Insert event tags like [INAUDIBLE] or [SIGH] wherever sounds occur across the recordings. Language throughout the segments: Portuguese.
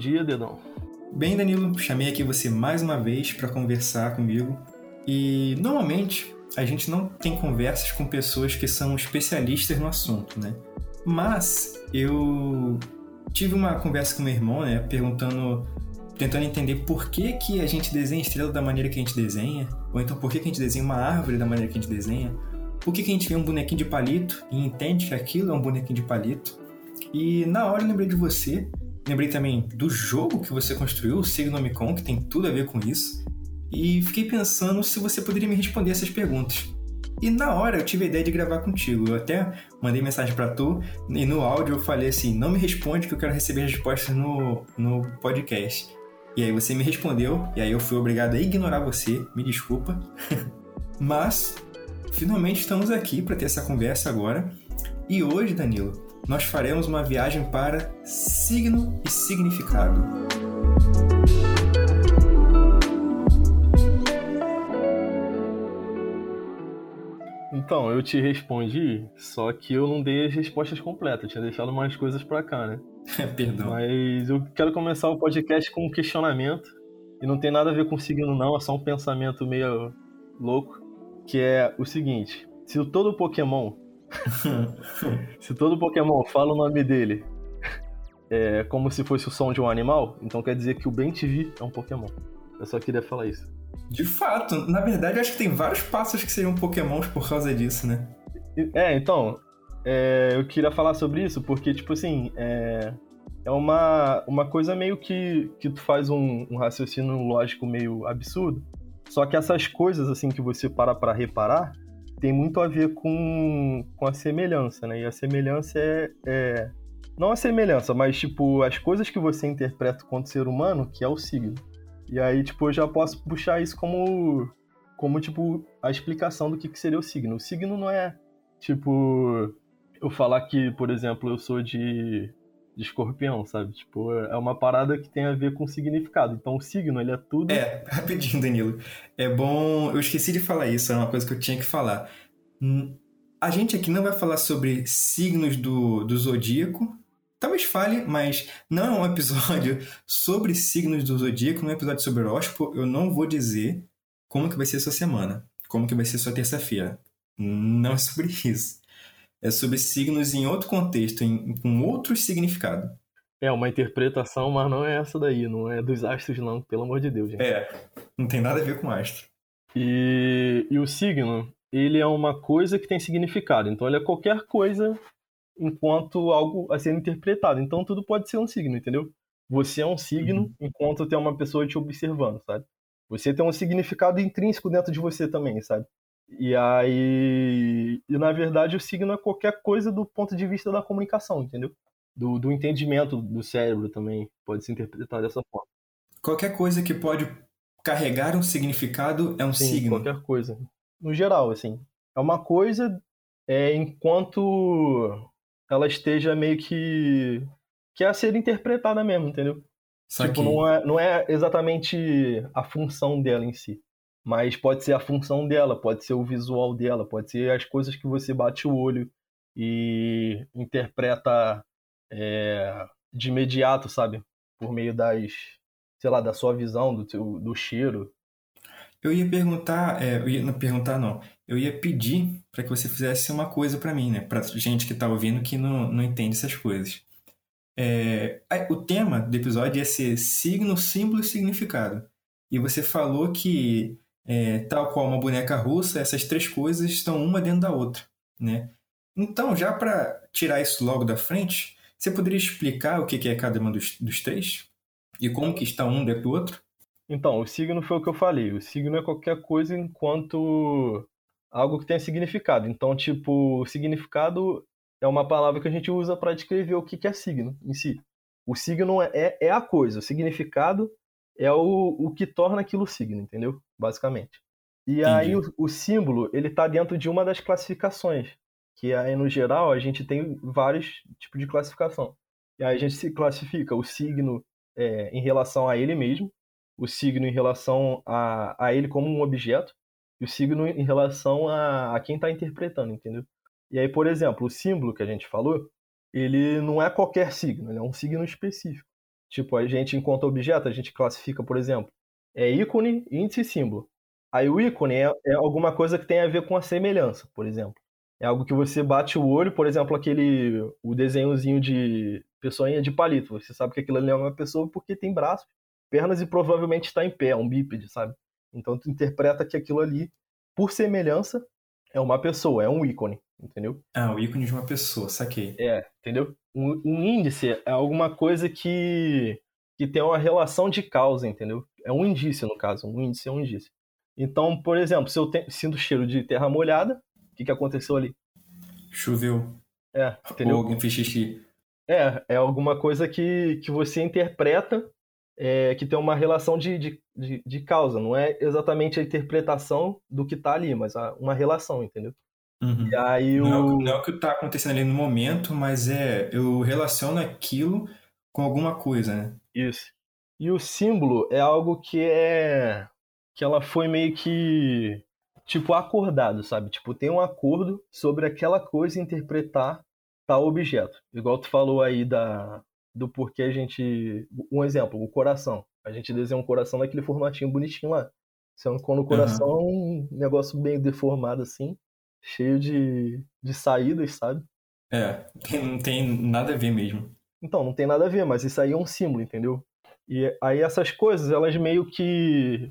dia, Dedão. Bem, Danilo, chamei aqui você mais uma vez para conversar comigo. E normalmente a gente não tem conversas com pessoas que são especialistas no assunto, né? Mas eu tive uma conversa com meu irmão, né, perguntando, tentando entender por que, que a gente desenha estrela da maneira que a gente desenha, ou então por que, que a gente desenha uma árvore da maneira que a gente desenha, por que, que a gente vê um bonequinho de palito e entende que aquilo é um bonequinho de palito. E na hora eu lembrei de você, lembrei também do jogo que você construiu, o Signomicon, que tem tudo a ver com isso, e fiquei pensando se você poderia me responder essas perguntas. E na hora eu tive a ideia de gravar contigo. Eu até mandei mensagem para tu e no áudio eu falei assim: não me responde que eu quero receber respostas no, no podcast. E aí você me respondeu, e aí eu fui obrigado a ignorar você, me desculpa. [LAUGHS] Mas finalmente estamos aqui para ter essa conversa agora. E hoje, Danilo, nós faremos uma viagem para signo e significado. Então, eu te respondi, só que eu não dei as respostas completas, eu tinha deixado mais coisas para cá, né? [LAUGHS] Perdão. Mas eu quero começar o podcast com um questionamento, e não tem nada a ver com signo não, é só um pensamento meio louco, que é o seguinte, se todo Pokémon [LAUGHS] se todo Pokémon fala o nome dele é como se fosse o som de um animal, então quer dizer que o Bem-TV é um Pokémon. Eu só queria falar isso. De fato, na verdade, eu acho que tem vários passos que seriam pokémons por causa disso, né? É, então, é, eu queria falar sobre isso porque, tipo assim, é, é uma, uma coisa meio que, que tu faz um, um, raciocínio lógico meio absurdo. Só que essas coisas, assim, que você para pra reparar, tem muito a ver com, com a semelhança, né? E a semelhança é, é... Não a semelhança, mas, tipo, as coisas que você interpreta quanto ser humano, que é o signo. E aí, tipo, eu já posso puxar isso como, como tipo, a explicação do que, que seria o signo. O signo não é, tipo, eu falar que, por exemplo, eu sou de, de escorpião, sabe? Tipo, é uma parada que tem a ver com significado. Então, o signo, ele é tudo... É, [LAUGHS] rapidinho, Danilo. É bom... Eu esqueci de falar isso, é uma coisa que eu tinha que falar. A gente aqui não vai falar sobre signos do, do zodíaco, Talvez fale, mas não é um [LAUGHS] episódio sobre signos do zodíaco, não é um episódio sobre horóscopo. Eu não vou dizer como que vai ser sua semana, como que vai ser sua terça-feira. Não é sobre isso. É sobre signos em outro contexto, em, com outro significado. É uma interpretação, mas não é essa daí, não é dos astros não, pelo amor de Deus, gente. É, não tem nada a ver com astro. E, e o signo, ele é uma coisa que tem significado. Então ele é qualquer coisa enquanto algo a ser interpretado. Então tudo pode ser um signo, entendeu? Você é um signo uhum. enquanto tem uma pessoa te observando, sabe? Você tem um significado intrínseco dentro de você também, sabe? E aí. E na verdade o signo é qualquer coisa do ponto de vista da comunicação, entendeu? Do, do entendimento do cérebro também pode se interpretar dessa forma. Qualquer coisa que pode carregar um significado é um Sim, signo. Qualquer coisa. No geral, assim. É uma coisa é, enquanto ela esteja meio que que é a ser interpretada mesmo, entendeu? Só tipo, que... não, é, não é exatamente a função dela em si. Mas pode ser a função dela, pode ser o visual dela, pode ser as coisas que você bate o olho e interpreta é, de imediato, sabe? Por meio das, sei lá, da sua visão, do, teu, do cheiro. Eu ia perguntar, é, eu ia não perguntar não, eu ia pedir para que você fizesse uma coisa para mim, né? Para gente que está ouvindo que não, não entende essas coisas. É, o tema do episódio ia ser signo, símbolo e significado. E você falou que, é, tal qual uma boneca russa, essas três coisas estão uma dentro da outra, né? Então, já para tirar isso logo da frente, você poderia explicar o que é cada um dos, dos três? E como que está um dentro do outro? Então, o signo foi o que eu falei. O signo é qualquer coisa enquanto algo que tenha significado. Então, tipo, significado é uma palavra que a gente usa para descrever o que é signo em si. O signo é, é a coisa, o significado é o, o que torna aquilo signo, entendeu? Basicamente. E Entendi. aí o, o, símbolo, ele está dentro de uma das classificações, que aí no geral a gente tem vários tipos de classificação. E aí a gente se classifica o signo é, em relação a ele mesmo, o signo em relação a, a ele como um objeto, e o signo em relação a, a quem está interpretando, entendeu? E aí, por exemplo, o símbolo que a gente falou, ele não é qualquer signo, ele é um signo específico. Tipo, a gente, enquanto objeto, a gente classifica, por exemplo, é ícone, índice e símbolo. Aí o ícone é, é alguma coisa que tem a ver com a semelhança, por exemplo. É algo que você bate o olho, por exemplo, aquele o desenhozinho de pessoinha de palito. Você sabe que aquilo ali é uma pessoa porque tem braços, pernas e provavelmente está em pé, é um bípede, sabe? Então tu interpreta que aquilo ali, por semelhança, é uma pessoa, é um ícone, entendeu? Ah, o ícone de uma pessoa, saquei. É, entendeu? Um, um índice é alguma coisa que, que tem uma relação de causa, entendeu? É um indício, no caso. Um índice é um indício. Então, por exemplo, se eu te, sinto cheiro de terra molhada, o que, que aconteceu ali? Choveu. É, entendeu? Ou alguém fez xixi. É, é alguma coisa que, que você interpreta é, que tem uma relação de, de, de, de, causa. Não é exatamente a interpretação do que está ali, mas uma relação, entendeu? Uhum. E aí o... não, é o, não é o que está acontecendo ali no momento, mas é eu relaciono aquilo com alguma coisa, né? Isso. E o símbolo é algo que é que ela foi meio que tipo acordado, sabe? Tipo, tem um acordo sobre aquela coisa interpretar tal objeto. Igual tu falou aí da do porquê a gente. Um exemplo, o coração. A gente desenha um coração naquele formatinho bonitinho lá. Sendo quando o coração uhum. é um negócio bem deformado assim, cheio de, de saídas, sabe? É, não tem nada a ver mesmo. Então, não tem nada a ver, mas isso aí é um símbolo, entendeu? E aí essas coisas, elas meio que.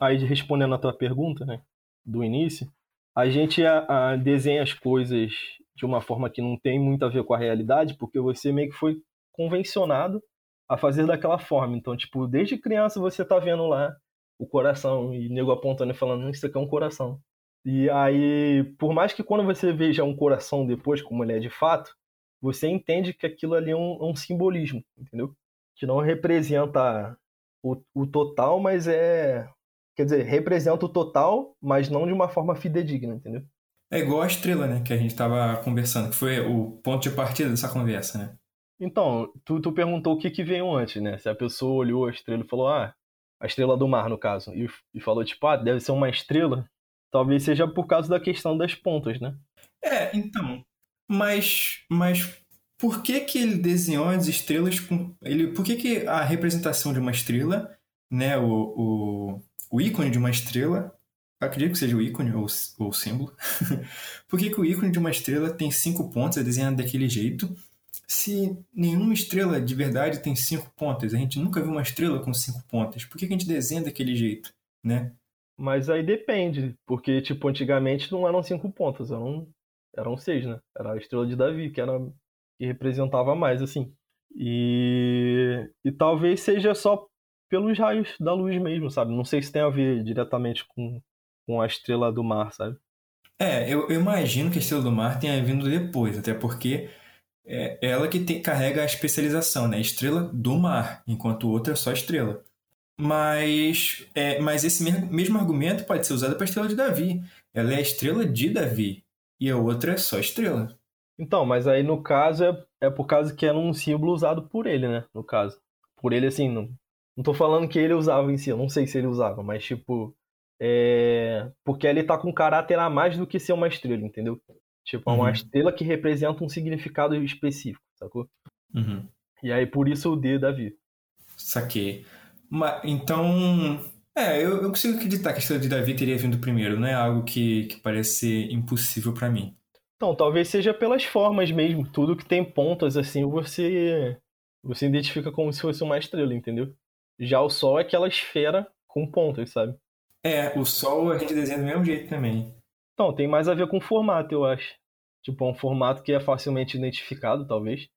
Aí respondendo a tua pergunta, né? Do início, a gente a, a desenha as coisas de uma forma que não tem muito a ver com a realidade, porque você meio que foi convencionado a fazer daquela forma. Então, tipo, desde criança você tá vendo lá o coração e nego apontando e falando, isso aqui é um coração. E aí, por mais que quando você veja um coração depois, como ele é de fato, você entende que aquilo ali é um, é um simbolismo, entendeu? Que não representa o, o total, mas é. Quer dizer, representa o total, mas não de uma forma fidedigna, entendeu? É igual a estrela, né? Que a gente estava conversando, que foi o ponto de partida dessa conversa, né? Então, tu, tu perguntou o que, que veio antes, né? Se a pessoa olhou a estrela e falou, ah, a estrela do mar, no caso, e, e falou, tipo, ah, deve ser uma estrela, talvez seja por causa da questão das pontas, né? É, então. Mas, mas por que que ele desenhou as estrelas com. Ele, por que, que a representação de uma estrela, né? O, o, o ícone de uma estrela. Acredito que seja o ícone ou, ou o símbolo. [LAUGHS] por que, que o ícone de uma estrela tem cinco pontos, é desenhado daquele jeito? se nenhuma estrela de verdade tem cinco pontas? A gente nunca viu uma estrela com cinco pontas. Por que, a gente desenha daquele jeito, né? Mas aí depende, porque, tipo, antigamente não eram cinco pontas, eram, eram seis, né? Era a estrela de Davi, que era que representava mais, assim. E, e talvez seja só pelos raios da luz mesmo, sabe? Não sei se tem a ver diretamente com, com a estrela do mar, sabe? É, eu, eu imagino que a estrela do mar tenha vindo depois, até porque é ela que tem, carrega a especialização, né? Estrela do mar, enquanto o outro é só estrela. Mas, é, mas esse mesmo argumento pode ser usado para a estrela de Davi. Ela é a estrela de Davi e a outra é só estrela. Então, mas aí no caso é, é por causa que era um símbolo usado por ele, né? No caso. Por ele, assim, não, não tô falando que ele usava em si, eu não sei se ele usava, mas tipo. É... Porque ele tá com caráter a mais do que ser uma estrela, entendeu? Tipo, é uma uhum. estrela que representa um significado específico, sacou? Uhum. E aí, por isso o D Davi. Saquei. Mas, então. É, eu, eu consigo acreditar que a estrela de Davi teria vindo primeiro, não é algo que, que parece ser impossível para mim. Então, talvez seja pelas formas mesmo. Tudo que tem pontas, assim, você. Você identifica como se fosse uma estrela, entendeu? Já o Sol é aquela esfera com pontas, sabe? É, o Sol a gente desenha do mesmo jeito também. Não, tem mais a ver com o formato, eu acho. Tipo, é um formato que é facilmente identificado, talvez.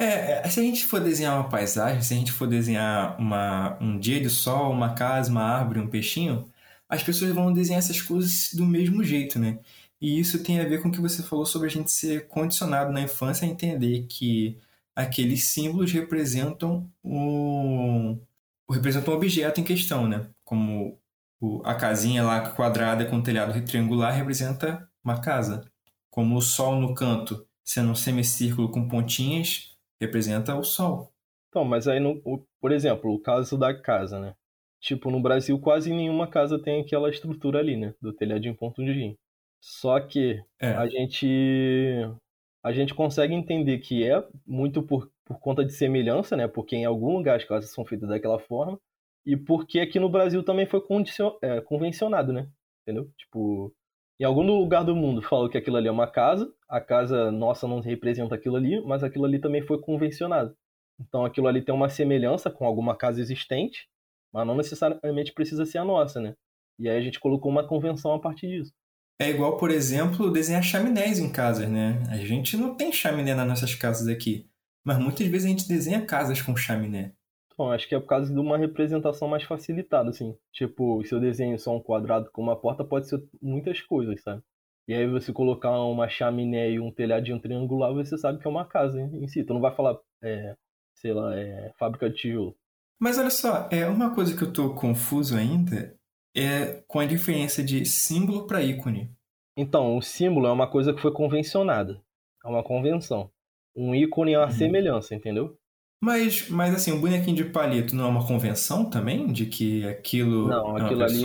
É, é, se a gente for desenhar uma paisagem, se a gente for desenhar uma, um dia de sol, uma casa, uma árvore, um peixinho, as pessoas vão desenhar essas coisas do mesmo jeito, né? E isso tem a ver com o que você falou sobre a gente ser condicionado na infância a entender que aqueles símbolos representam o, representam o objeto em questão, né? Como o, a casinha lá quadrada com telhado triangular representa uma casa. Como o sol no canto, sendo um semicírculo com pontinhas, representa o sol. Então, mas aí, no, por exemplo, o caso da casa, né? Tipo, no Brasil quase nenhuma casa tem aquela estrutura ali, né? Do telhadinho ponto de Só que é. a gente a gente consegue entender que é muito por, por conta de semelhança, né? Porque em algum lugar as casas são feitas daquela forma, e porque aqui no Brasil também foi é, convencionado, né? Entendeu? Tipo, em algum lugar do mundo falou que aquilo ali é uma casa, a casa nossa não representa aquilo ali, mas aquilo ali também foi convencionado. Então aquilo ali tem uma semelhança com alguma casa existente, mas não necessariamente precisa ser a nossa, né? E aí a gente colocou uma convenção a partir disso. É igual, por exemplo, desenhar chaminés em casas, né? A gente não tem chaminé nas nossas casas aqui, mas muitas vezes a gente desenha casas com chaminé. Bom, acho que é por causa de uma representação mais facilitada, assim. Tipo, se eu desenho só um quadrado com uma porta, pode ser muitas coisas, sabe? E aí você colocar uma chaminé e um telhadinho triangular, você sabe que é uma casa em si. Tu não vai falar, é, sei lá, é, fábrica de tijolo. Mas olha só, é uma coisa que eu tô confuso ainda é com a diferença de símbolo para ícone. Então, o símbolo é uma coisa que foi convencionada. É uma convenção. Um ícone é uma uhum. semelhança, entendeu? Mas, mas assim, o bonequinho de palito não é uma convenção também? De que aquilo. Não, é aquilo ali.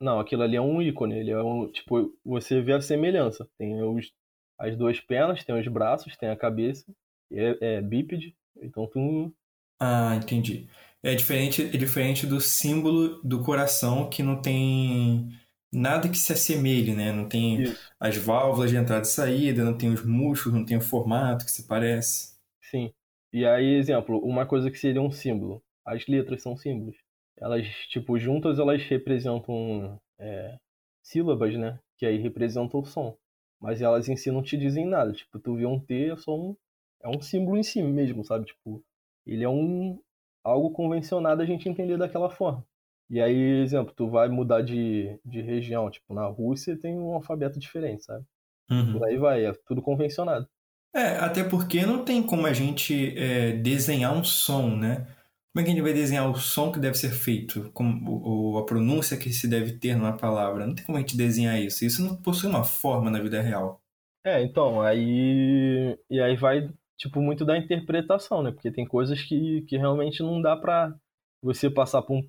Não, aquilo ali é um ícone. Ele é um. Tipo, você vê a semelhança. Tem os, as duas pernas, tem os braços, tem a cabeça. É, é bípede. Então tu. Ah, entendi. É diferente, é diferente do símbolo do coração que não tem nada que se assemelhe, né? Não tem Isso. as válvulas de entrada e saída, não tem os músculos, não tem o formato que se parece. Sim. E aí, exemplo, uma coisa que seria um símbolo. As letras são símbolos. Elas, tipo, juntas elas representam é, sílabas, né? Que aí representam o som. Mas elas em si não te dizem nada. Tipo, tu vê um T, é só um. É um símbolo em si mesmo, sabe? Tipo, ele é um. algo convencionado a gente entender daquela forma. E aí, exemplo, tu vai mudar de, de região. Tipo, na Rússia tem um alfabeto diferente, sabe? Uhum. Por aí vai, é tudo convencionado. É, até porque não tem como a gente é, desenhar um som, né? Como é que a gente vai desenhar o som que deve ser feito? Como, ou a pronúncia que se deve ter numa palavra? Não tem como a gente desenhar isso. Isso não possui uma forma na vida real. É, então, aí. E aí vai, tipo, muito da interpretação, né? Porque tem coisas que, que realmente não dá pra você passar pra um,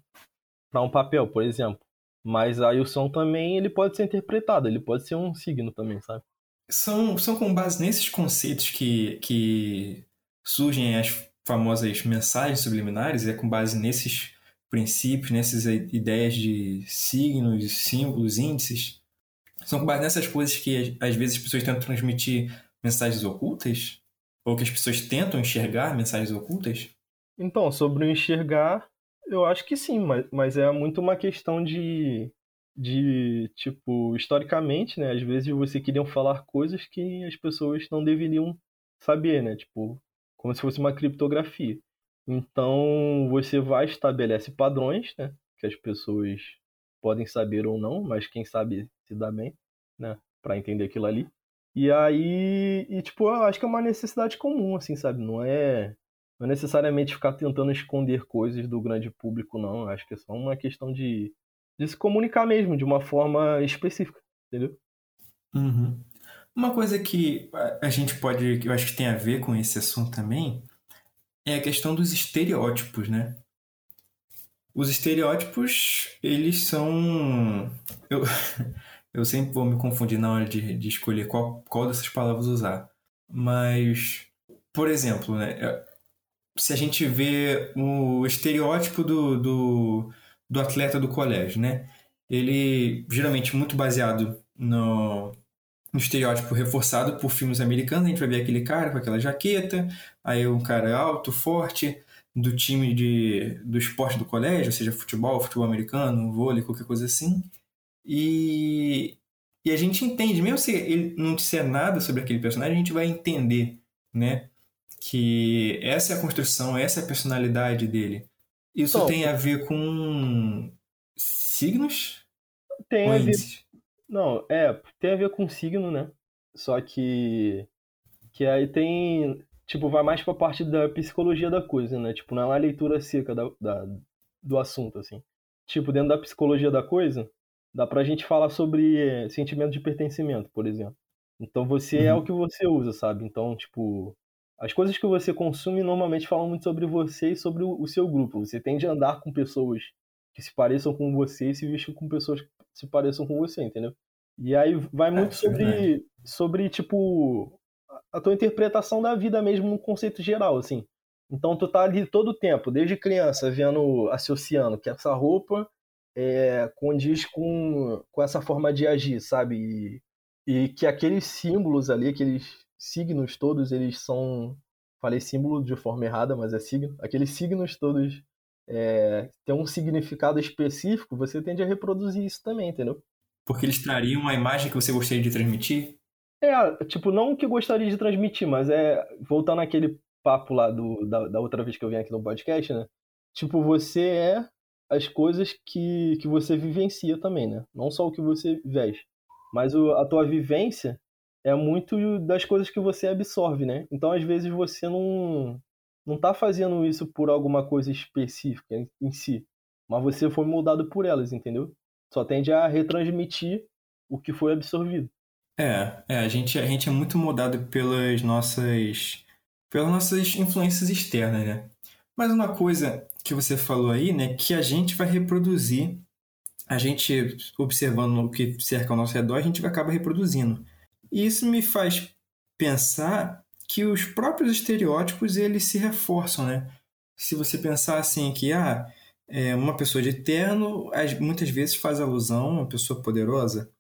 pra um papel, por exemplo. Mas aí o som também, ele pode ser interpretado, ele pode ser um signo também, sabe? São, são com base nesses conceitos que, que surgem as famosas mensagens subliminares, é com base nesses princípios, nessas ideias de signos, símbolos, índices. São com base nessas coisas que às vezes as pessoas tentam transmitir mensagens ocultas? Ou que as pessoas tentam enxergar mensagens ocultas? Então, sobre o enxergar, eu acho que sim, mas, mas é muito uma questão de de, tipo, historicamente, né? Às vezes você queria falar coisas que as pessoas não deveriam saber, né? Tipo, como se fosse uma criptografia. Então, você vai estabelece padrões, né? Que as pessoas podem saber ou não, mas quem sabe se dá bem, né? Para entender aquilo ali. E aí, e tipo, eu acho que é uma necessidade comum, assim, sabe? Não é, não é necessariamente ficar tentando esconder coisas do grande público, não. Eu acho que é só uma questão de de se comunicar mesmo, de uma forma específica, entendeu? Uhum. Uma coisa que a gente pode, que eu acho que tem a ver com esse assunto também, é a questão dos estereótipos, né? Os estereótipos, eles são. Eu, [LAUGHS] eu sempre vou me confundir na hora de, de escolher qual, qual dessas palavras usar. Mas, por exemplo, né? Se a gente vê o estereótipo do, do do atleta do colégio, né? Ele geralmente muito baseado no, no estereótipo reforçado por filmes americanos. A gente vai ver aquele cara com aquela jaqueta, aí um cara alto, forte, do time de, do esporte do colégio, seja futebol, futebol americano, vôlei, qualquer coisa assim. E, e a gente entende, mesmo se ele não disser nada sobre aquele personagem, a gente vai entender, né? Que essa é a construção, essa é a personalidade dele. Isso tem a ver com signos? Tem a ver. Não, é, tem a ver com signo, né? Só que. Que aí tem. Tipo, vai mais pra parte da psicologia da coisa, né? Tipo, não é uma leitura seca da, da, do assunto, assim. Tipo, dentro da psicologia da coisa, dá pra gente falar sobre é, sentimento de pertencimento, por exemplo. Então você uhum. é o que você usa, sabe? Então, tipo, as coisas que você consome normalmente falam muito sobre você e sobre o, seu grupo. Você tende a andar com pessoas que se pareçam com você e se vestir com pessoas que se pareçam com você, entendeu? E aí vai muito é, sobre, sobre, tipo, a tua interpretação da vida mesmo no conceito geral, assim. Então tu tá ali todo o tempo, desde criança, vendo, associando que essa roupa é, condiz com, com essa forma de agir, sabe? E, e que aqueles símbolos ali, aqueles signos todos, eles são. Falei símbolo de forma errada, mas é signo. Aqueles signos todos é, têm um significado específico, você tende a reproduzir isso também, entendeu? Porque eles trariam uma imagem que você gostaria de transmitir? É, tipo, não que gostaria de transmitir, mas é. Voltando àquele papo lá do, da, da outra vez que eu vim aqui no podcast, né? Tipo, você é as coisas que, que você vivencia também, né? Não só o que você veste. Mas o, a tua vivência é muito das coisas que você absorve, né? Então, às vezes, você não, não tá fazendo isso por alguma coisa específica em, em si. Mas você foi moldado por elas, entendeu? Só tende a retransmitir o que foi absorvido. É, é a, gente, a gente é muito moldado pelas nossas, pelas nossas influências externas, né? Mas uma coisa que você falou aí, né, que a gente vai reproduzir, a gente observando o que cerca ao nosso redor, a gente acaba reproduzindo. E isso me faz pensar que os próprios estereótipos eles se reforçam, né? Se você pensar assim que ah, é, uma pessoa de terno muitas vezes faz alusão a uma pessoa poderosa.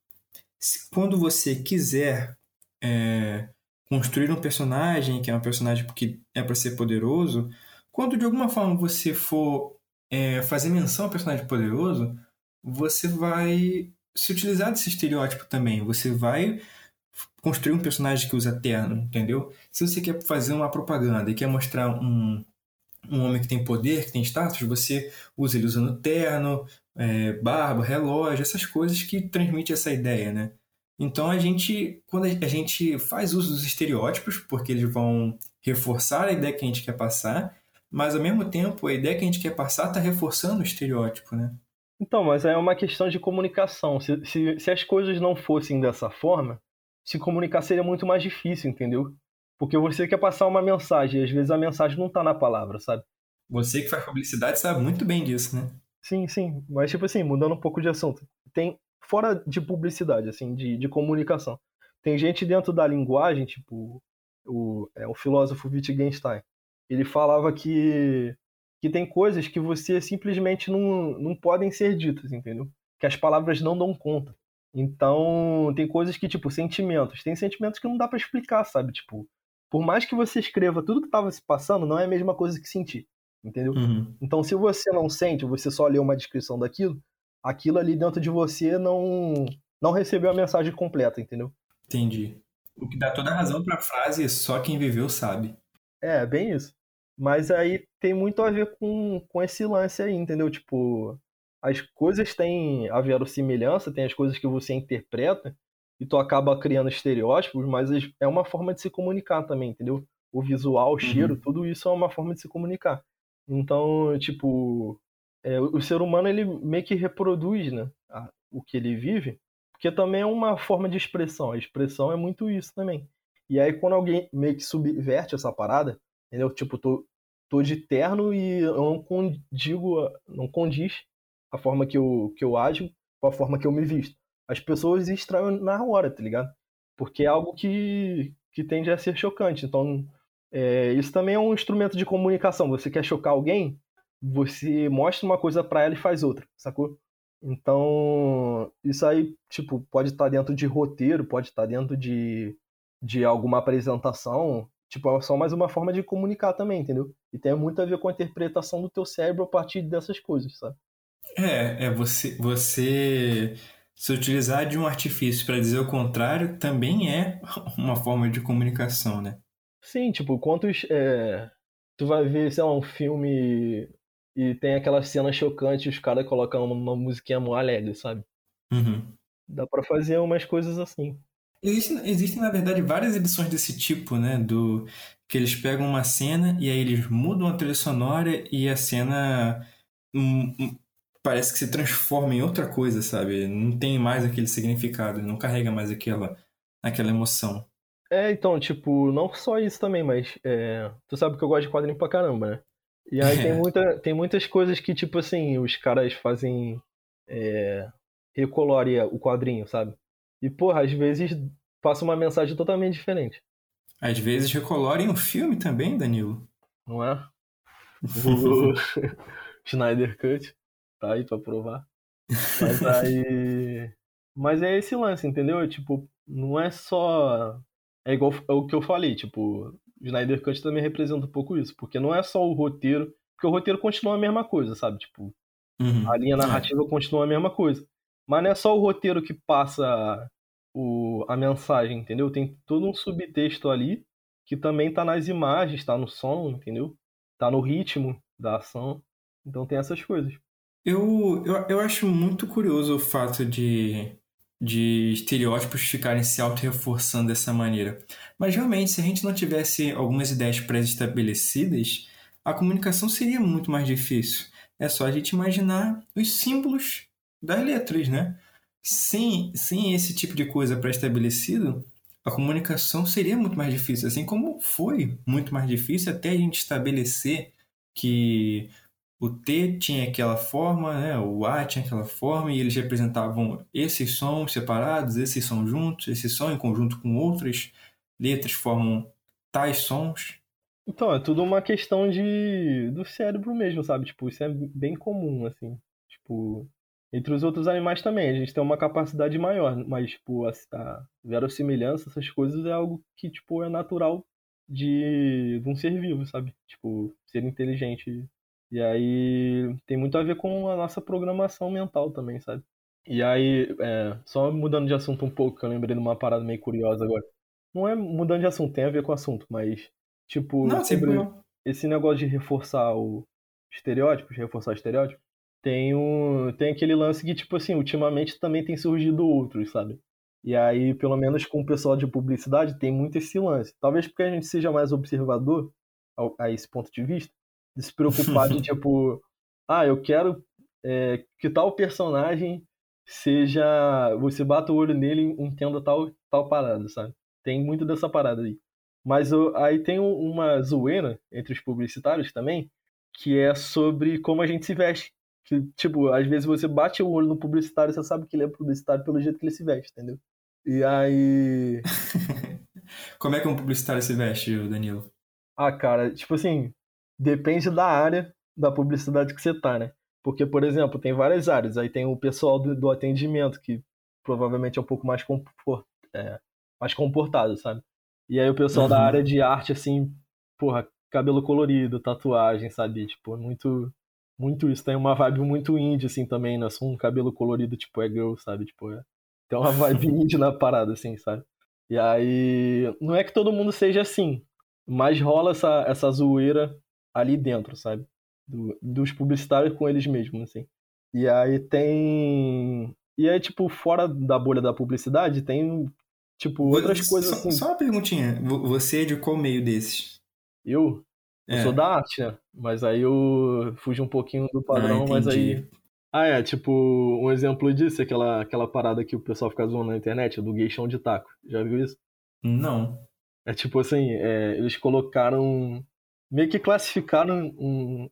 Quando você quiser é, construir um personagem que é um personagem que é para ser poderoso, quando de alguma forma você for é, fazer menção ao personagem poderoso, você vai se utilizar desse estereótipo também. Você vai construir um personagem que usa terno, entendeu? Se você quer fazer uma propaganda e quer mostrar um, um homem que tem poder, que tem status, você usa ele usando terno, é, barba, relógio, essas coisas que transmitem essa ideia, né? Então a gente, quando a gente faz uso dos estereótipos, porque eles vão reforçar a ideia que a gente quer passar, mas ao mesmo tempo a ideia que a gente quer passar está reforçando o estereótipo, né? Então, mas é uma questão de comunicação. Se, se, se as coisas não fossem dessa forma, se comunicar seria muito mais difícil, entendeu? Porque você quer passar uma mensagem, e às vezes a mensagem não está na palavra, sabe? Você que faz publicidade sabe muito bem disso, né? Sim, sim. Mas, tipo assim, mudando um pouco de assunto. Tem, fora de publicidade, assim, de, de comunicação, tem gente dentro da linguagem, tipo, o, é, o filósofo Wittgenstein, ele falava que, que tem coisas que você simplesmente não, não podem ser ditas, entendeu? Que as palavras não dão conta. Então, tem coisas que, tipo, sentimentos. Tem sentimentos que não dá para explicar, sabe? Tipo, por mais que você escreva tudo que tava se passando, não é a mesma coisa que sentir, entendeu? Uhum. Então, se você não sente, você só lê uma descrição daquilo, aquilo ali dentro de você não não recebeu a mensagem completa, entendeu? Entendi. O que dá toda a razão para a frase só quem viveu sabe. É, bem isso. Mas aí tem muito a ver com, com esse lance aí, entendeu? Tipo, as coisas têm a verossimilhança, tem as coisas que você interpreta, e tu acaba criando estereótipos, mas é uma forma de se comunicar também, entendeu? O visual, o cheiro, uhum. tudo isso é uma forma de se comunicar. Então, tipo, é, o ser humano ele meio que reproduz, né, a, o que ele vive, porque também é uma forma de expressão. A expressão é muito isso também. E aí quando alguém meio que subverte essa parada, entendeu? Tipo, tô, tô de terno e eu não condigo, não condiz a forma que eu, que eu ajo com a forma que eu me visto. As pessoas estranham na hora, tá ligado? Porque é algo que, que tende a ser chocante. Então, é, isso também é um instrumento de comunicação. Você quer chocar alguém, você mostra uma coisa para ela e faz outra, sacou? Então, isso aí, tipo, pode estar tá dentro de roteiro, pode estar tá dentro de, de alguma apresentação, Tipo, é só mais uma forma de comunicar também, entendeu? E tem muito a ver com a interpretação do teu cérebro a partir dessas coisas, sabe? É, é você, você se utilizar de um artifício para dizer o contrário também é [LAUGHS] uma forma de comunicação, né? Sim, tipo, quantos. É... Tu vai ver, sei lá, um filme e tem aquelas cenas chocantes e os caras colocam uma musiquinha mó alegre, sabe? Uhum. Dá para fazer umas coisas assim. Existem, existem, na verdade, várias edições desse tipo, né? Do que eles pegam uma cena e aí eles mudam a trilha sonora e a cena parece que se transforma em outra coisa, sabe? Não tem mais aquele significado, não carrega mais aquela, aquela emoção. É, então, tipo, não só isso também, mas é, tu sabe que eu gosto de quadrinho pra caramba, né? E aí é. tem, [LAUGHS] muita, tem muitas coisas que, tipo assim, os caras fazem. É, recolore o quadrinho, sabe? E, porra, às vezes passa uma mensagem totalmente diferente. Às vezes recolorem o filme também, Danilo. Não é? [LAUGHS] O Schneider Cut tá aí pra provar. [LAUGHS] Mas aí. Mas é esse lance, entendeu? Tipo, não é só. É igual é o que eu falei, tipo, o Snyder Cut também representa um pouco isso, porque não é só o roteiro, porque o roteiro continua a mesma coisa, sabe? Tipo, uhum. a linha narrativa é. continua a mesma coisa. Mas não é só o roteiro que passa o, a mensagem, entendeu? Tem todo um subtexto ali que também tá nas imagens, tá no som, entendeu? Tá no ritmo da ação. Então tem essas coisas. Eu, eu, eu acho muito curioso o fato de, de estereótipos ficarem se auto-reforçando dessa maneira. Mas realmente, se a gente não tivesse algumas ideias pré-estabelecidas, a comunicação seria muito mais difícil. É só a gente imaginar os símbolos das letras, né? Sem, sem esse tipo de coisa pré-estabelecido, a comunicação seria muito mais difícil, assim como foi muito mais difícil até a gente estabelecer que o T tinha aquela forma, né? o A tinha aquela forma, e eles representavam esses sons separados, esses sons juntos, esse som em conjunto com outras letras formam tais sons. Então, é tudo uma questão de do cérebro mesmo, sabe? Tipo, isso é bem comum, assim. Tipo, entre os outros animais também, a gente tem uma capacidade maior, mas, tipo, a, a verossimilhança, essas coisas é algo que, tipo, é natural de, de um ser vivo, sabe? Tipo, ser inteligente e aí tem muito a ver com a nossa programação mental também, sabe? E aí, é, só mudando de assunto um pouco, que eu lembrei de uma parada meio curiosa agora. Não é mudando de assunto, tem a ver com o assunto, mas, tipo, não, sobre esse negócio de reforçar o estereótipo, de reforçar estereótipo, tem, um, tem aquele lance que, tipo assim, ultimamente também tem surgido outros, sabe? E aí, pelo menos com o pessoal de publicidade, tem muito esse lance. Talvez porque a gente seja mais observador a, a esse ponto de vista, de se preocupar de [LAUGHS] tipo, ah, eu quero é, que tal personagem seja. Você bata o olho nele e entenda tal, tal parada, sabe? Tem muito dessa parada aí. Mas eu, aí tem uma zoeira entre os publicitários também, que é sobre como a gente se veste. Que, tipo, às vezes você bate o olho no publicitário e você sabe que ele é publicitário pelo jeito que ele se veste, entendeu? E aí. [LAUGHS] como é que um publicitário se veste, Danilo? Ah, cara, tipo assim, depende da área da publicidade que você tá, né? Porque, por exemplo, tem várias áreas. Aí tem o pessoal do, do atendimento, que provavelmente é um pouco mais, comport, é, mais comportado, sabe? E aí o pessoal uhum. da área de arte, assim, porra, cabelo colorido, tatuagem, sabe? Tipo, muito muito isso. Tem uma vibe muito indie, assim, também, né? Só um cabelo colorido, tipo, é girl, sabe? Tipo, é... Tem uma vibe [LAUGHS] indie na parada, assim, sabe? E aí... Não é que todo mundo seja assim, mas rola essa, essa zoeira ali dentro, sabe? Do, dos publicitários com eles mesmos, assim. E aí tem. E aí, tipo, fora da bolha da publicidade, tem, tipo, outras só, coisas assim. Só uma perguntinha. Você é de qual meio desses? Eu? Eu é. sou da arte, né? Mas aí eu fugi um pouquinho do padrão, ah, mas aí. Ah, é, tipo, um exemplo disso é aquela, aquela parada que o pessoal fica zoando na internet, do gay chão de taco. Já viu isso? Não. É tipo assim, é, eles colocaram meio que classificaram um,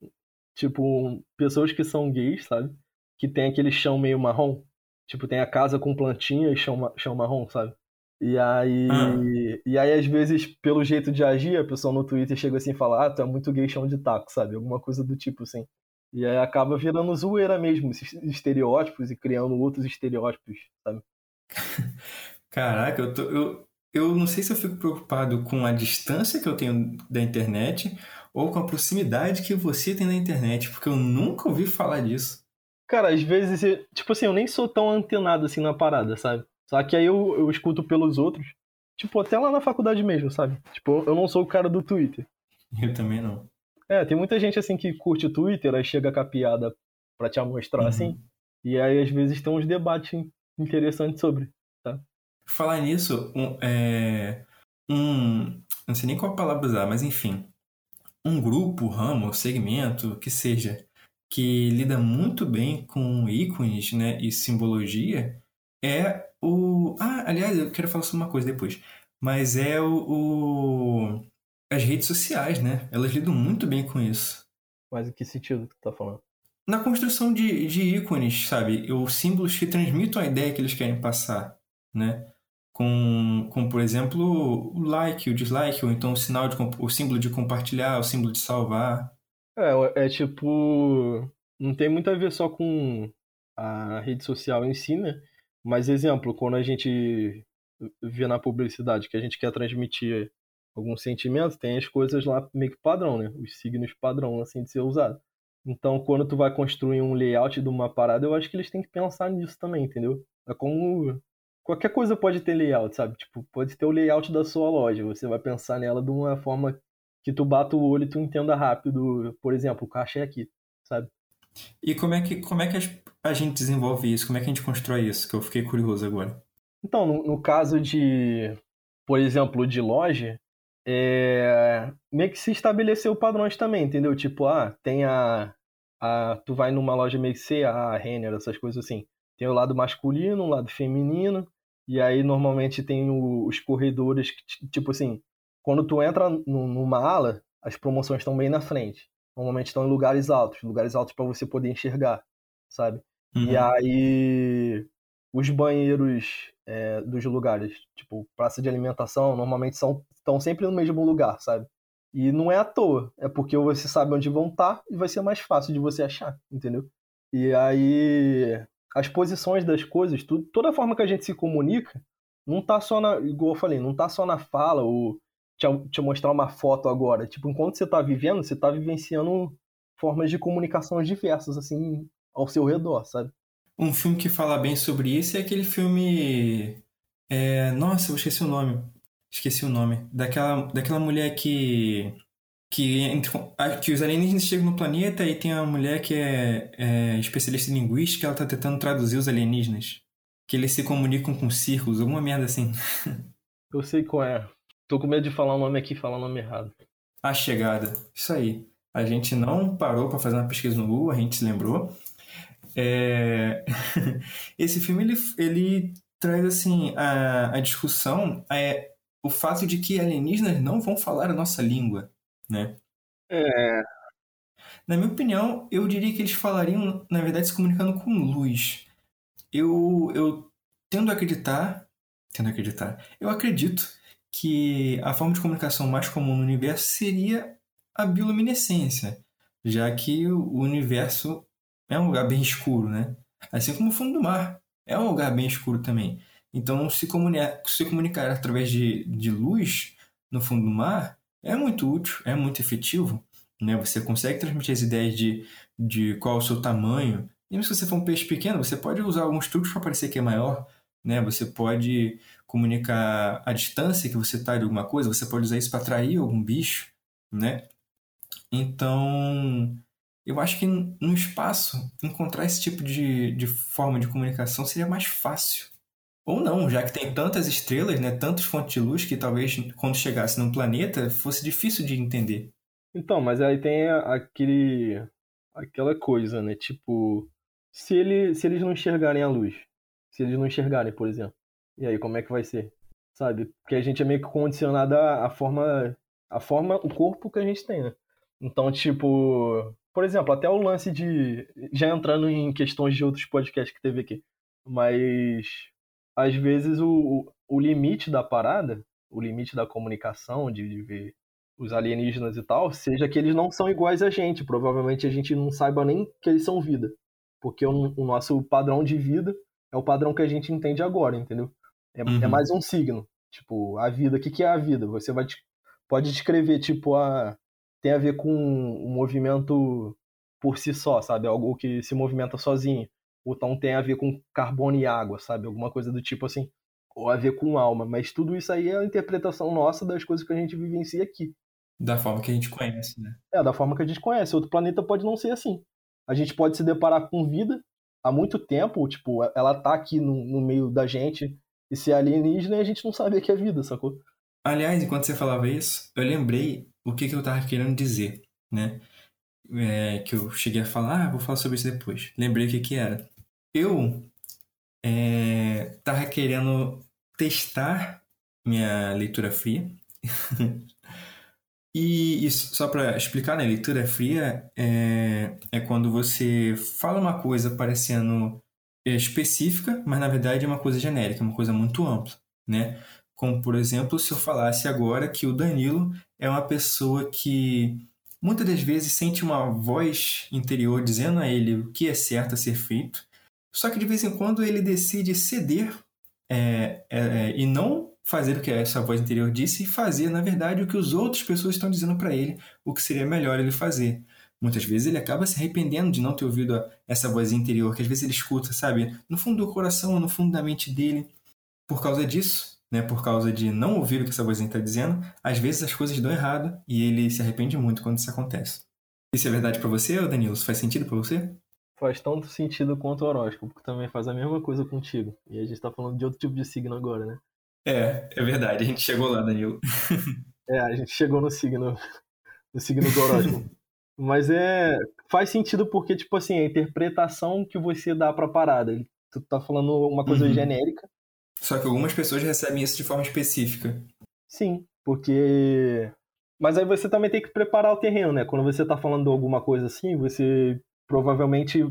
tipo, um, pessoas que são gays, sabe? Que tem aquele chão meio marrom. Tipo, tem a casa com plantinha e chão, chão marrom, sabe? E aí, ah. e aí, às vezes, pelo jeito de agir, a pessoa no Twitter chega assim e fala, ah, tu é muito gay chão de taco, sabe? Alguma coisa do tipo, assim. E aí acaba virando zoeira mesmo, esses estereótipos e criando outros estereótipos, sabe? [LAUGHS] Caraca, eu, tô, eu, eu não sei se eu fico preocupado com a distância que eu tenho da internet ou com a proximidade que você tem da internet, porque eu nunca ouvi falar disso. Cara, às vezes, tipo assim, eu nem sou tão antenado assim na parada, sabe? Só que aí eu, eu escuto pelos outros, tipo, até lá na faculdade mesmo, sabe? Tipo, eu não sou o cara do Twitter. [LAUGHS] Eu também não. É, tem muita gente assim que curte o Twitter, aí chega com a piada pra te mostrar uhum. assim. E aí às vezes tem uns debates interessantes sobre? Falar nisso, um, é, um, não sei nem qual palavra usar, mas enfim, um grupo, ramo, segmento, que seja, que lida muito bem com ícones né, e simbologia, é o. Ah, aliás, eu quero falar sobre uma coisa depois. Mas é o, o, as redes sociais, né? Elas lidam muito bem com isso. Mas em que sentido que tu tá falando? Na construção de, de ícones, sabe? Os símbolos que transmitem a ideia que eles querem passar, né? Com, com por exemplo, o like, o dislike, ou então o sinal de o símbolo de compartilhar, o símbolo de salvar. É, é tipo. Não tem muito a ver só com a rede social em si, né? Mas, exemplo, quando a gente vê na publicidade que a gente quer transmitir algum sentimento, tem as coisas lá meio que padrão, né? Os signos padrão, assim, de ser usado. Então, quando tu vai construir um layout de uma parada, eu acho que eles têm que pensar nisso também, entendeu? É como qualquer coisa pode ter layout, sabe? Tipo, pode ter o layout da sua loja. Você vai pensar nela de uma forma que tu bata o olho e tu entenda rápido. Por exemplo, o caixa é aqui, sabe? E como é que, como é que a gente desenvolve isso? Como é que a gente constrói isso? Que eu fiquei curioso agora. Então, no, no caso de, por exemplo, de loja, é, meio que se estabeleceu padrões também, entendeu? Tipo, ah, tem a, a. Tu vai numa loja meio que ser a Renner, essas coisas assim. Tem o lado masculino, o lado feminino, e aí normalmente tem os corredores que, tipo assim, quando tu entra numa ala, as promoções estão bem na frente. Normalmente estão em lugares altos, lugares altos para você poder enxergar, sabe? Uhum. E aí os banheiros é, dos lugares, tipo praça de alimentação, normalmente são estão sempre no mesmo lugar, sabe? E não é à toa, é porque você sabe onde vão estar tá e vai ser mais fácil de você achar, entendeu? E aí as posições das coisas, tudo, toda a forma que a gente se comunica, não tá só na, igual eu falei, não tá só na fala ou te, mostrar uma foto agora. Tipo, enquanto você tá vivendo, você tá vivenciando formas de comunicação diversas, assim, ao seu redor, sabe? Um filme que fala bem sobre isso é aquele filme. É... Nossa, eu esqueci o nome. Esqueci o nome. Daquela, daquela mulher que. Que, que os alienígenas chegam no planeta e tem uma mulher que é, é especialista em linguística ela tá tentando traduzir os alienígenas. Que eles se comunicam com círculos, alguma merda assim. [LAUGHS] Eu sei qual é. Tô com medo de falar o nome aqui e falar o nome errado. A Chegada. Isso aí. A gente não parou para fazer uma pesquisa no Google, a gente se lembrou. É... [LAUGHS] Esse filme ele, ele traz assim a, a discussão é o fato de que alienígenas não vão falar a nossa língua, né? É. Na minha opinião, eu diria que eles falariam, na verdade, se comunicando com luz. Eu, eu tendo a acreditar, tendo a acreditar, eu acredito que a forma de comunicação mais comum no universo seria a bioluminescência, já que o universo é um lugar bem escuro, né? Assim como o fundo do mar é um lugar bem escuro também. Então, se comunicar, se comunicar através de, de luz no fundo do mar é muito útil, é muito efetivo. Né? Você consegue transmitir as ideias de, de qual é o seu tamanho. E se você for um peixe pequeno, você pode usar alguns truques para parecer que é maior. Né? Você pode comunicar a distância que você está de alguma coisa, você pode usar isso para atrair algum bicho. Né? Então, eu acho que no espaço, encontrar esse tipo de, de forma de comunicação seria mais fácil. Ou não, já que tem tantas estrelas, né, tantas fontes de luz, que talvez quando chegasse num planeta fosse difícil de entender. Então, mas aí tem aquele aquela coisa, né? Tipo, se, ele, se eles não enxergarem a luz, se eles não enxergarem, por exemplo, e aí como é que vai ser? Sabe? Porque a gente é meio que condicionado à forma, a forma, o corpo que a gente tem, né? Então, tipo, por exemplo, até o lance de. Já entrando em questões de outros podcasts que teve aqui. Mas às vezes o, o limite da parada, o limite da comunicação, de, de ver os alienígenas e tal, seja que eles não são iguais a gente. Provavelmente a gente não saiba nem que eles são vida. Porque o, o nosso padrão de vida é o padrão que a gente entende agora, entendeu? É, é uhum. é mais um signo. Tipo, a vida, o que, que é a vida? Você vai pode descrever, tipo, a, tem a ver com um movimento por si só, sabe? Algo que se movimenta sozinho. Ou então tem a ver com carbono e água, sabe? Alguma coisa do tipo assim. Ou a ver com alma. Mas tudo isso aí é a interpretação nossa das coisas que a gente vivencia aqui. Da forma que a gente conhece, né? É, da forma que a gente conhece. Outro planeta pode não ser assim. A gente pode se deparar com vida há muito tempo, tipo, ela tá aqui no, no meio da gente e ser alienígena e a gente não sabe que é vida, sacou? Aliás, enquanto você falava isso, eu lembrei o que, que eu estava querendo dizer, né? É, que eu cheguei a falar, ah, vou falar sobre isso depois. Lembrei o que, que era. Eu é, querendo testar minha leitura fria. [LAUGHS] e isso, só para explicar, né? Leitura fria é, é quando você fala uma coisa parecendo específica, mas na verdade é uma coisa genérica, uma coisa muito ampla. né? Como, por exemplo, se eu falasse agora que o Danilo é uma pessoa que muitas das vezes sente uma voz interior dizendo a ele o que é certo a ser feito, só que de vez em quando ele decide ceder é, é, é, e não fazer o que essa voz interior disse e fazer, na verdade, o que as outras pessoas estão dizendo para ele, o que seria melhor ele fazer. Muitas vezes ele acaba se arrependendo de não ter ouvido essa voz interior, que às vezes ele escuta, sabe, no fundo do coração, no fundo da mente dele. Por causa disso, né, por causa de não ouvir o que essa vozinha está dizendo, às vezes as coisas dão errado e ele se arrepende muito quando isso acontece. Isso é verdade para você, Danilo? Isso faz sentido para você? Faz tanto sentido quanto o horóscopo, porque também faz a mesma coisa contigo. E a gente tá falando de outro tipo de signo agora, né? É, é verdade. A gente chegou lá, Danilo. é, a gente chegou no signo, no signo do horóscopo. Mas é. Faz sentido porque, tipo assim, a interpretação que você dá pra parada. Tu tá falando uma coisa uhum. genérica. Só que algumas pessoas recebem isso de forma específica. Sim, porque. Mas aí você também tem que preparar o terreno, né? Quando você tá falando alguma coisa assim, você provavelmente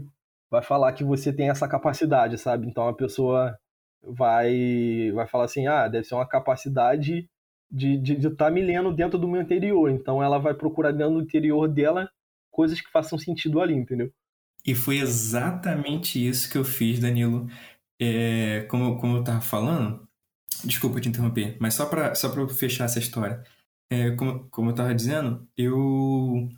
vai falar que você tem essa capacidade, sabe? Então a pessoa vai vai falar assim, ah, deve ser uma capacidade de estar de, de tá me lendo dentro do meu interior. Então ela vai procurar dentro do interior dela coisas que façam sentido ali, entendeu? E foi exatamente isso que eu fiz, Danilo. É, como, como eu tava falando, desculpa te interromper, mas só para só fechar essa história. É, como, como eu tava dizendo, eu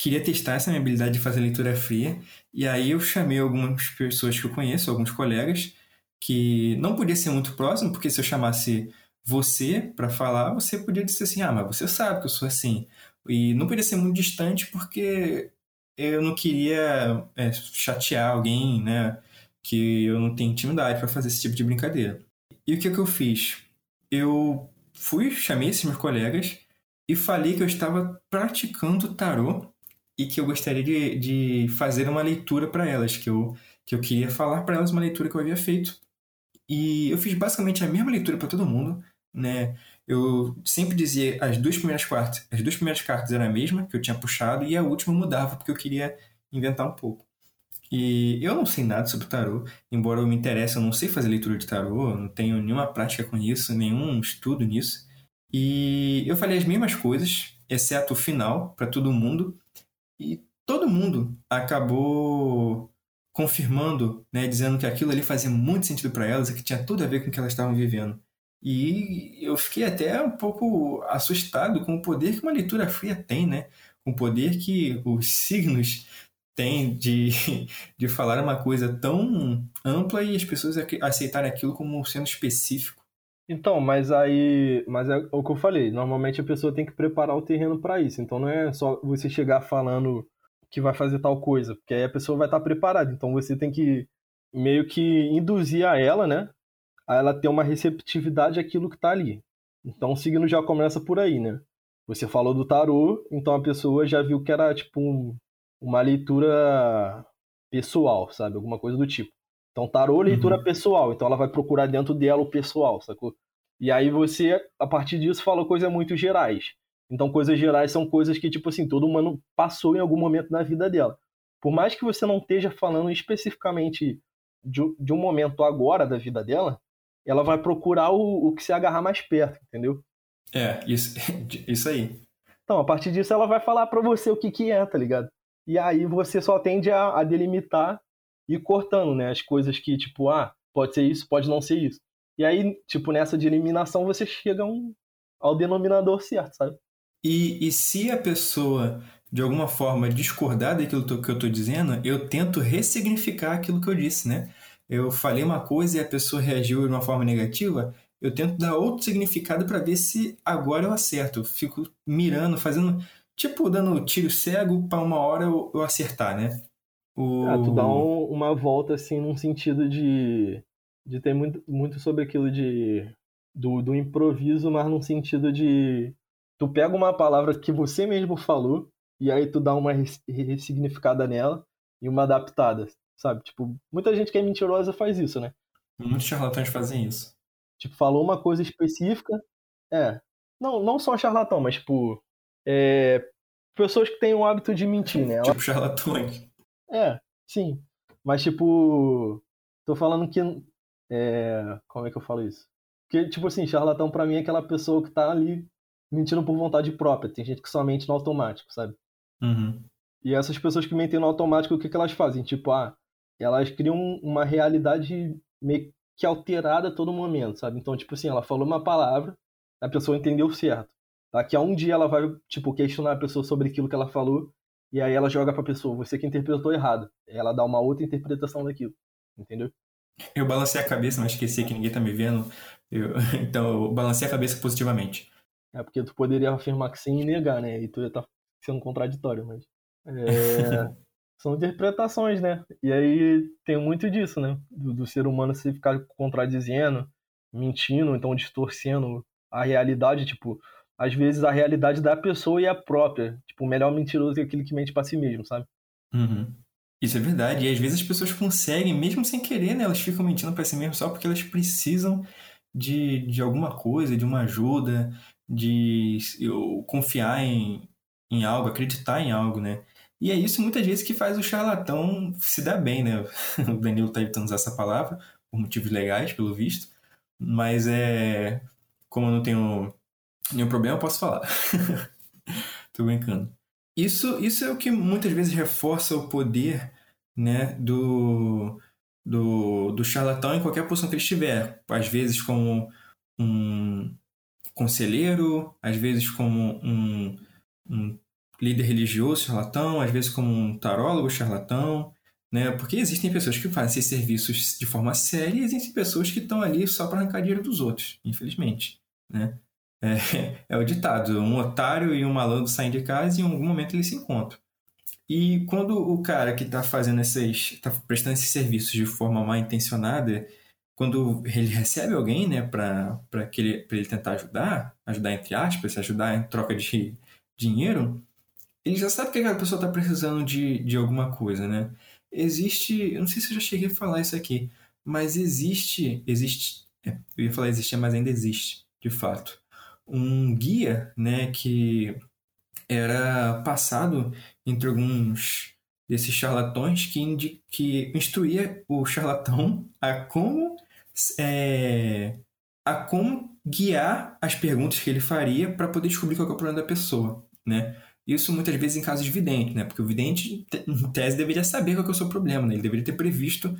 queria testar essa minha habilidade de fazer leitura fria, e aí eu chamei algumas pessoas que eu conheço, alguns colegas, que não podia ser muito próximo, porque se eu chamasse você para falar, você podia dizer assim: ah, mas você sabe que eu sou assim. E não podia ser muito distante, porque eu não queria é, chatear alguém, né? Que eu não tenho intimidade para fazer esse tipo de brincadeira. E o que, que eu fiz? Eu fui, chamei esses meus colegas e falei que eu estava praticando tarô e que eu gostaria de, de fazer uma leitura para elas, que eu, que eu queria falar para elas uma leitura que eu havia feito. E eu fiz basicamente a mesma leitura para todo mundo, né? Eu sempre dizia as duas primeiras cartas, as duas primeiras cartas eram a mesma que eu tinha puxado e a última mudava porque eu queria inventar um pouco. E eu não sei nada sobre tarô, embora eu me interesse, eu não sei fazer leitura de tarô, não tenho nenhuma prática com isso, nenhum estudo nisso. E eu falei as mesmas coisas, exceto o final, para todo mundo, e todo mundo acabou confirmando, né, dizendo que aquilo ali fazia muito sentido para elas que tinha tudo a ver com o que elas estavam vivendo. E eu fiquei até um pouco assustado com o poder que uma leitura fria tem, né? Com o poder que os signos têm de, [LAUGHS] de falar uma coisa tão ampla e as pessoas aceitarem aquilo como sendo específico. Então, mas aí, mas é o que eu falei. Normalmente a pessoa tem que preparar o terreno para isso. Então não é só você chegar falando que vai fazer tal coisa, porque aí a pessoa vai estar preparada. Então você tem que meio que induzir a ela, né? A ela ter uma receptividade àquilo que está ali. Então o signo já começa por aí, né? Você falou do tarô, então a pessoa já viu que era tipo um, uma leitura pessoal, sabe? Alguma coisa do tipo. Então, tarô, leitura uhum. pessoal. Então, ela vai procurar dentro dela o pessoal, sacou? E aí você, a partir disso, falou coisas muito gerais. Então, coisas gerais são coisas que, tipo assim, todo humano passou em algum momento na vida dela. Por mais que você não esteja falando especificamente de, de um momento agora da vida dela, ela vai procurar o, o que se agarrar mais perto, entendeu? É, isso, [LAUGHS] isso aí. Então, a partir disso, ela vai falar para você o que, que é, tá ligado? E aí você só tende a, a delimitar e cortando, né? As coisas que, tipo, ah, pode ser isso, pode não ser isso. E aí, tipo, nessa de eliminação, você chega um, ao denominador certo, sabe? E, e se a pessoa, de alguma forma, discordar daquilo que eu estou dizendo, eu tento ressignificar aquilo que eu disse, né? Eu falei uma coisa e a pessoa reagiu de uma forma negativa, eu tento dar outro significado para ver se agora eu acerto. Fico mirando, fazendo, tipo, dando tiro cego para uma hora eu, eu acertar, né? O... Ah, tu dá um, uma volta, assim, num sentido de, de ter muito, muito sobre aquilo de do, do improviso, mas num sentido de tu pega uma palavra que você mesmo falou e aí tu dá uma ressignificada nela e uma adaptada, sabe? Tipo, muita gente que é mentirosa faz isso, né? Muitos charlatães fazem isso. Tipo, falou uma coisa específica, é. Não, não só charlatão, mas tipo, é, pessoas que têm o hábito de mentir, né? [LAUGHS] Tipo charlatões. É, sim. Mas, tipo, tô falando que. É, como é que eu falo isso? Porque, tipo assim, charlatão pra mim é aquela pessoa que tá ali mentindo por vontade própria. Tem gente que só mente no automático, sabe? Uhum. E essas pessoas que mentem no automático, o que, que elas fazem? Tipo, ah, elas criam uma realidade meio que alterada a todo momento, sabe? Então, tipo assim, ela falou uma palavra, a pessoa entendeu certo. Daqui a um dia ela vai, tipo, questionar a pessoa sobre aquilo que ela falou, e aí ela joga pra pessoa, você que interpretou errado. Ela dá uma outra interpretação daquilo, entendeu? Eu balancei a cabeça, mas esqueci que ninguém tá me vendo. Eu... [LAUGHS] Então, eu balancei a cabeça positivamente. É porque tu poderia afirmar que sim e negar, né? E tu ia estar tá sendo contraditório, mas. É... [LAUGHS] São interpretações, né? E aí tem muito disso, né? Do, do ser humano se ficar contradizendo, mentindo, então distorcendo a realidade, tipo, às vezes a realidade da pessoa e a própria. Tipo, o melhor mentiroso é aquele que mente para si mesmo, sabe? Uhum. Isso é verdade. E às vezes as pessoas conseguem, mesmo sem querer, né? Elas ficam mentindo para si mesmo só porque elas precisam de, de alguma coisa, de uma ajuda, de confiar em, em algo, acreditar em algo, né? E é isso muitas vezes que faz o charlatão se dar bem, né? [LAUGHS] O Danilo tá evitando usar essa palavra, por motivos legais, pelo visto. Mas é. Como eu não tenho nenhum problema, eu posso falar. [LAUGHS] Tô brincando. Isso, isso é o que muitas vezes reforça o poder né, do, do, do charlatão em qualquer posição que ele estiver. Às vezes como um conselheiro, às vezes como um, um líder religioso charlatão, às vezes como um tarólogo charlatão, né? Porque existem pessoas que fazem esses serviços de forma séria e existem pessoas que estão ali só para arrancar dinheiro dos outros, infelizmente, né? É, [LAUGHS] é o ditado: um otário e um malandro saem de casa e em algum momento eles se encontram. E quando o cara que está fazendo esses, está prestando esses serviços de forma mal intencionada, quando ele recebe alguém, né, para ele, ele tentar ajudar, ajudar entre aspas, ajudar em troca de dinheiro, ele já sabe que aquela pessoa está precisando de, de alguma coisa, né? Existe, eu não sei se eu já cheguei a falar isso aqui, mas existe, existe, é, eu ia falar existia, mas ainda existe, de fato, um guia, né, que era passado entre alguns desses charlatões que, que instruía o charlatão a como é, a como guiar as perguntas que ele faria para poder descobrir qual é o problema da pessoa, né? Isso muitas vezes em casos de vidente, né? Porque o vidente, em tese, deveria saber qual é o seu problema, né? Ele deveria ter previsto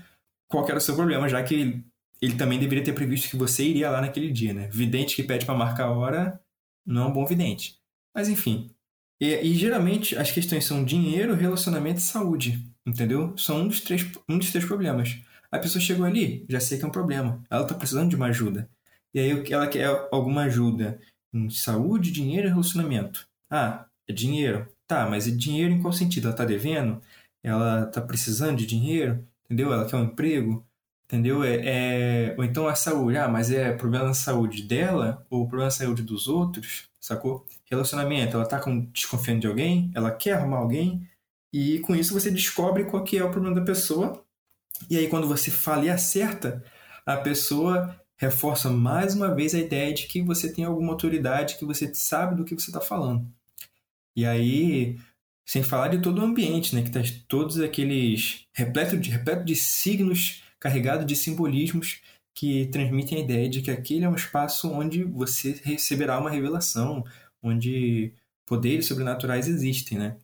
qual era o seu problema, já que ele, também deveria ter previsto que você iria lá naquele dia, né? Vidente que pede para marcar a hora não é um bom vidente. Mas enfim. E, e, geralmente as questões são dinheiro, relacionamento e saúde, entendeu? São um dos três, um dos três problemas. A pessoa chegou ali, já sei que é um problema. Ela está precisando de uma ajuda. E aí ela quer alguma ajuda em saúde, dinheiro e relacionamento. Ah, é dinheiro. Tá, mas e dinheiro em qual sentido? Ela está devendo? Ela está precisando de dinheiro? Entendeu? Ela quer um emprego? Entendeu? É, é, Ou então a saúde. Ah, mas é problema na saúde dela ou problema na saúde dos outros? Sacou? Relacionamento. Ela está desconfiando de alguém? Ela quer arrumar alguém? E com isso você descobre qual que é o problema da pessoa. E aí quando você fala e acerta, a pessoa reforça mais uma vez a ideia de que você tem alguma autoridade, que você sabe do que você está falando. E aí, sem falar de todo o ambiente, né, que está todos aqueles repleto de, repleto de signos carregado de simbolismos que transmitem a ideia de que aquele é um espaço onde você receberá uma revelação, onde poderes sobrenaturais existem, né?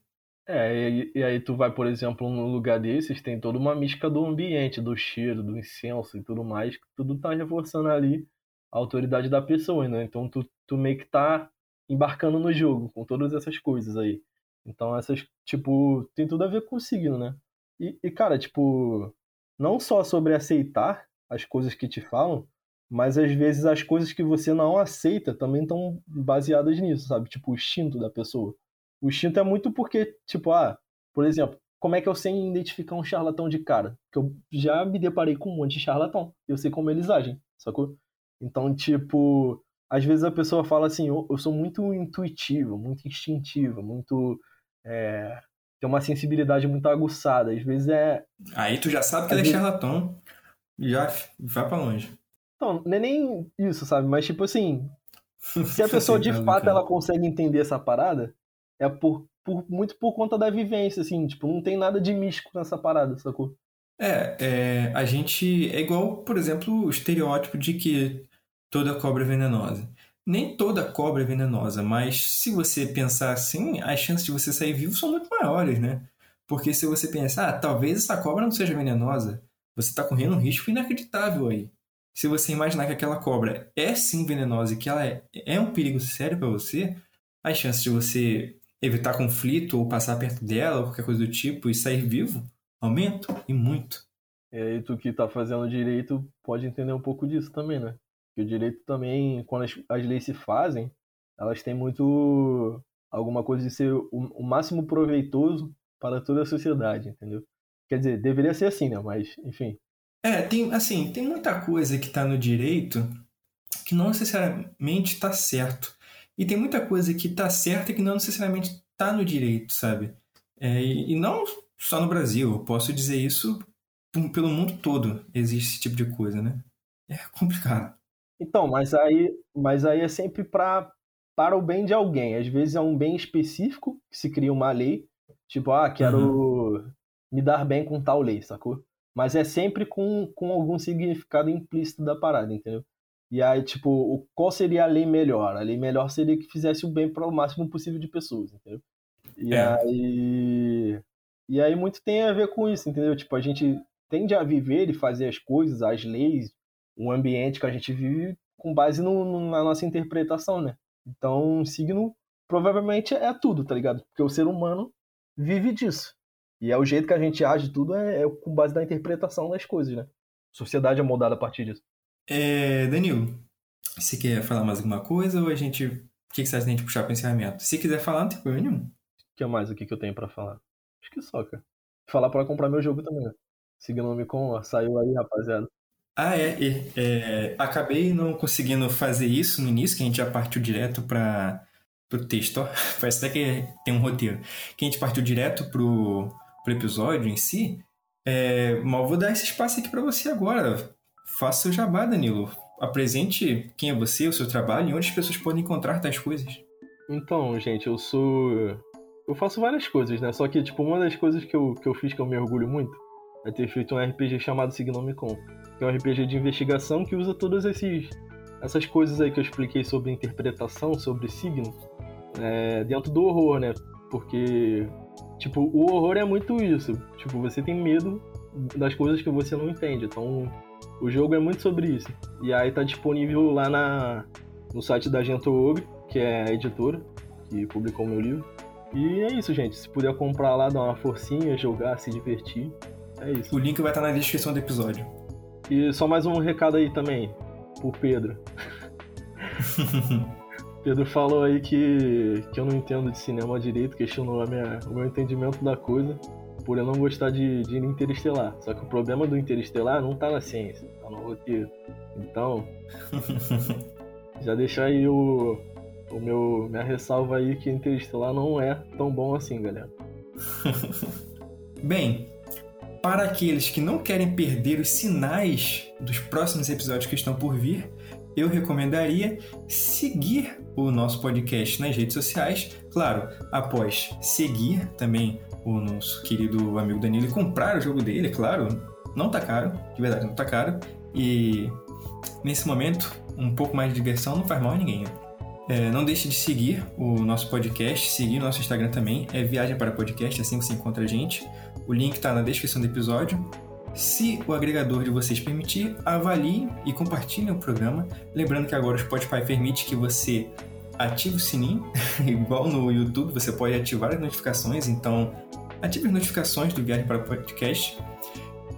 É, e, e, aí tu vai, por exemplo, num lugar desses, tem toda uma mística do ambiente, do cheiro, do incenso e tudo mais, que tudo tá reforçando ali a autoridade da pessoa, né? Então tu, tu meio que tá embarcando no jogo com todas essas coisas aí. Então essas, tipo, tem tudo a ver com o signo, né? E, e cara, tipo, não só sobre aceitar as coisas que te falam, mas às vezes as coisas que você não aceita também estão baseadas nisso, sabe? Tipo, o instinto da pessoa. O instinto é muito porque, tipo, ah, por exemplo, como é que eu sei identificar um charlatão de cara? Que eu já me deparei com um monte de charlatão. Eu sei como eles agem, sacou? Então, tipo, às vezes a pessoa fala assim, eu, eu sou muito intuitivo, muito instintivo, muito é, tem uma sensibilidade muito aguçada. Às vezes é. Aí tu já sabe que ele é charlatão, já vai para longe. Não, não é nem isso, sabe? Mas tipo assim, [LAUGHS] se a pessoa de fato ela consegue entender essa parada, é por, por, muito por conta da vivência, assim, tipo, não tem nada de místico nessa parada, sacou? É, é, a gente é igual, por exemplo, o estereótipo de que toda cobra é venenosa. Nem toda cobra é venenosa, mas se você pensar assim, as chances de você sair vivo são muito maiores, né? Porque se você pensar, ah, talvez essa cobra não seja venenosa, você está correndo um risco inacreditável aí. Se você imaginar que aquela cobra é sim venenosa e que ela é, é um perigo sério para você, as chances de você evitar conflito ou passar perto dela ou qualquer coisa do tipo e sair vivo aumentam e muito. E aí tu que tá fazendo direito pode entender um pouco disso também, né? Que o direito também, quando as, as leis se fazem, elas têm muito alguma coisa de ser o, o máximo proveitoso para toda a sociedade, entendeu? Quer dizer, deveria ser assim, né? Mas, enfim. É, tem, assim, tem muita coisa que tá no direito que não necessariamente está certo. E tem muita coisa que está certa que não necessariamente está no direito, sabe? É, e, e, não só no Brasil, eu posso dizer isso pelo mundo todo existe esse tipo de coisa, né? É complicado. Então, mas aí, mas aí é sempre pra, para o bem de alguém. Às vezes é um bem específico que se cria uma lei, tipo, ah, quero uhum. me dar bem com tal lei, sacou? Mas é sempre com, com algum significado implícito da parada, entendeu? E aí, tipo, qual seria a lei melhor? A lei melhor seria que fizesse o bem para o máximo possível de pessoas, entendeu? E é. aí. E aí muito tem a ver com isso, entendeu? Tipo, a gente tende a viver e fazer as coisas, as leis, o ambiente que a gente vive com base no, no, na nossa interpretação, né? Então, signo provavelmente é tudo, tá ligado? Porque o ser humano vive disso. E é o jeito que a gente age, tudo é, é com base na interpretação das coisas, né? A sociedade é moldada a partir disso. É, Danilo, você quer falar mais alguma coisa ou a gente. O que, você acha de a gente puxar para o encerramento? Se quiser falar, não tem problema nenhum. O que mais aqui que eu tenho para falar? Acho que só, cara. Falar para comprar meu jogo também, né? Signome com, saiu aí, rapaziada. Ah, é, é, é, Acabei não conseguindo fazer isso no início, que a gente já partiu direto para o texto. [LAUGHS] Parece até que tem um roteiro. Que a gente partiu direto pro, pro episódio em si. É, mas vou dar esse espaço aqui para você agora. Faça o jabá, Danilo. Apresente quem é você, o seu trabalho e onde as pessoas podem encontrar tais coisas. Então, gente, eu sou. Eu faço várias coisas, né? Só que, tipo, uma das coisas que eu, que eu fiz que eu me orgulho muito é ter feito um RPG chamado Signomicon, que é um RPG de investigação que usa todas esses, essas coisas aí que eu expliquei sobre interpretação, sobre signo, é, dentro do horror, né? Porque, tipo, o horror é muito isso. Tipo, você tem medo das coisas que você não entende. Então, o jogo é muito sobre isso. E aí tá disponível lá na, no site da Gento Ogre, que é a editora que publicou meu livro. E é isso, gente. Se puder comprar lá, dar uma forcinha, jogar, se divertir, é isso. O link vai estar na descrição do episódio. E só mais um recado aí também, pro Pedro. [LAUGHS] Pedro falou aí que, que eu não entendo de cinema direito, questionou a minha, o meu entendimento da coisa por eu não gostar de, de Interestelar. Só que o problema do Interestelar não tá na ciência, tá no roteiro. Então, [LAUGHS] já deixar aí o, o meu minha ressalva aí que Interestelar não é tão bom assim, galera. Bem, para aqueles que não querem perder os sinais dos próximos episódios que estão por vir, eu recomendaria seguir o nosso podcast nas redes sociais. Claro, após seguir também o nosso querido amigo Danilo e comprar o jogo dele, claro. Não tá caro, de verdade, não tá caro. E nesse momento, um pouco mais de diversão não faz mal a ninguém. Né? É, não deixe de seguir o nosso podcast, seguir o nosso Instagram também, é Viagem para Podcast, assim você encontra a gente. O link está na descrição do episódio. Se o agregador de vocês permitir, avalie e compartilhe o programa. Lembrando que agora o Spotify permite que você ative o sininho, [LAUGHS] igual no YouTube, você pode ativar as notificações, então ative as notificações do Viagem para Podcast.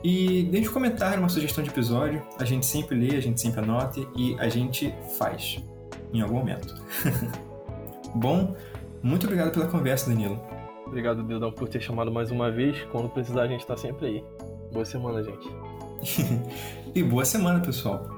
E deixe um comentário, uma sugestão de episódio. A gente sempre lê, a gente sempre anota e a gente faz em algum momento. [LAUGHS] Bom, muito obrigado pela conversa, Danilo. Obrigado, Dildão, por ter chamado mais uma vez. Quando precisar, a gente está sempre aí. Boa semana, gente. [LAUGHS] e boa semana, pessoal.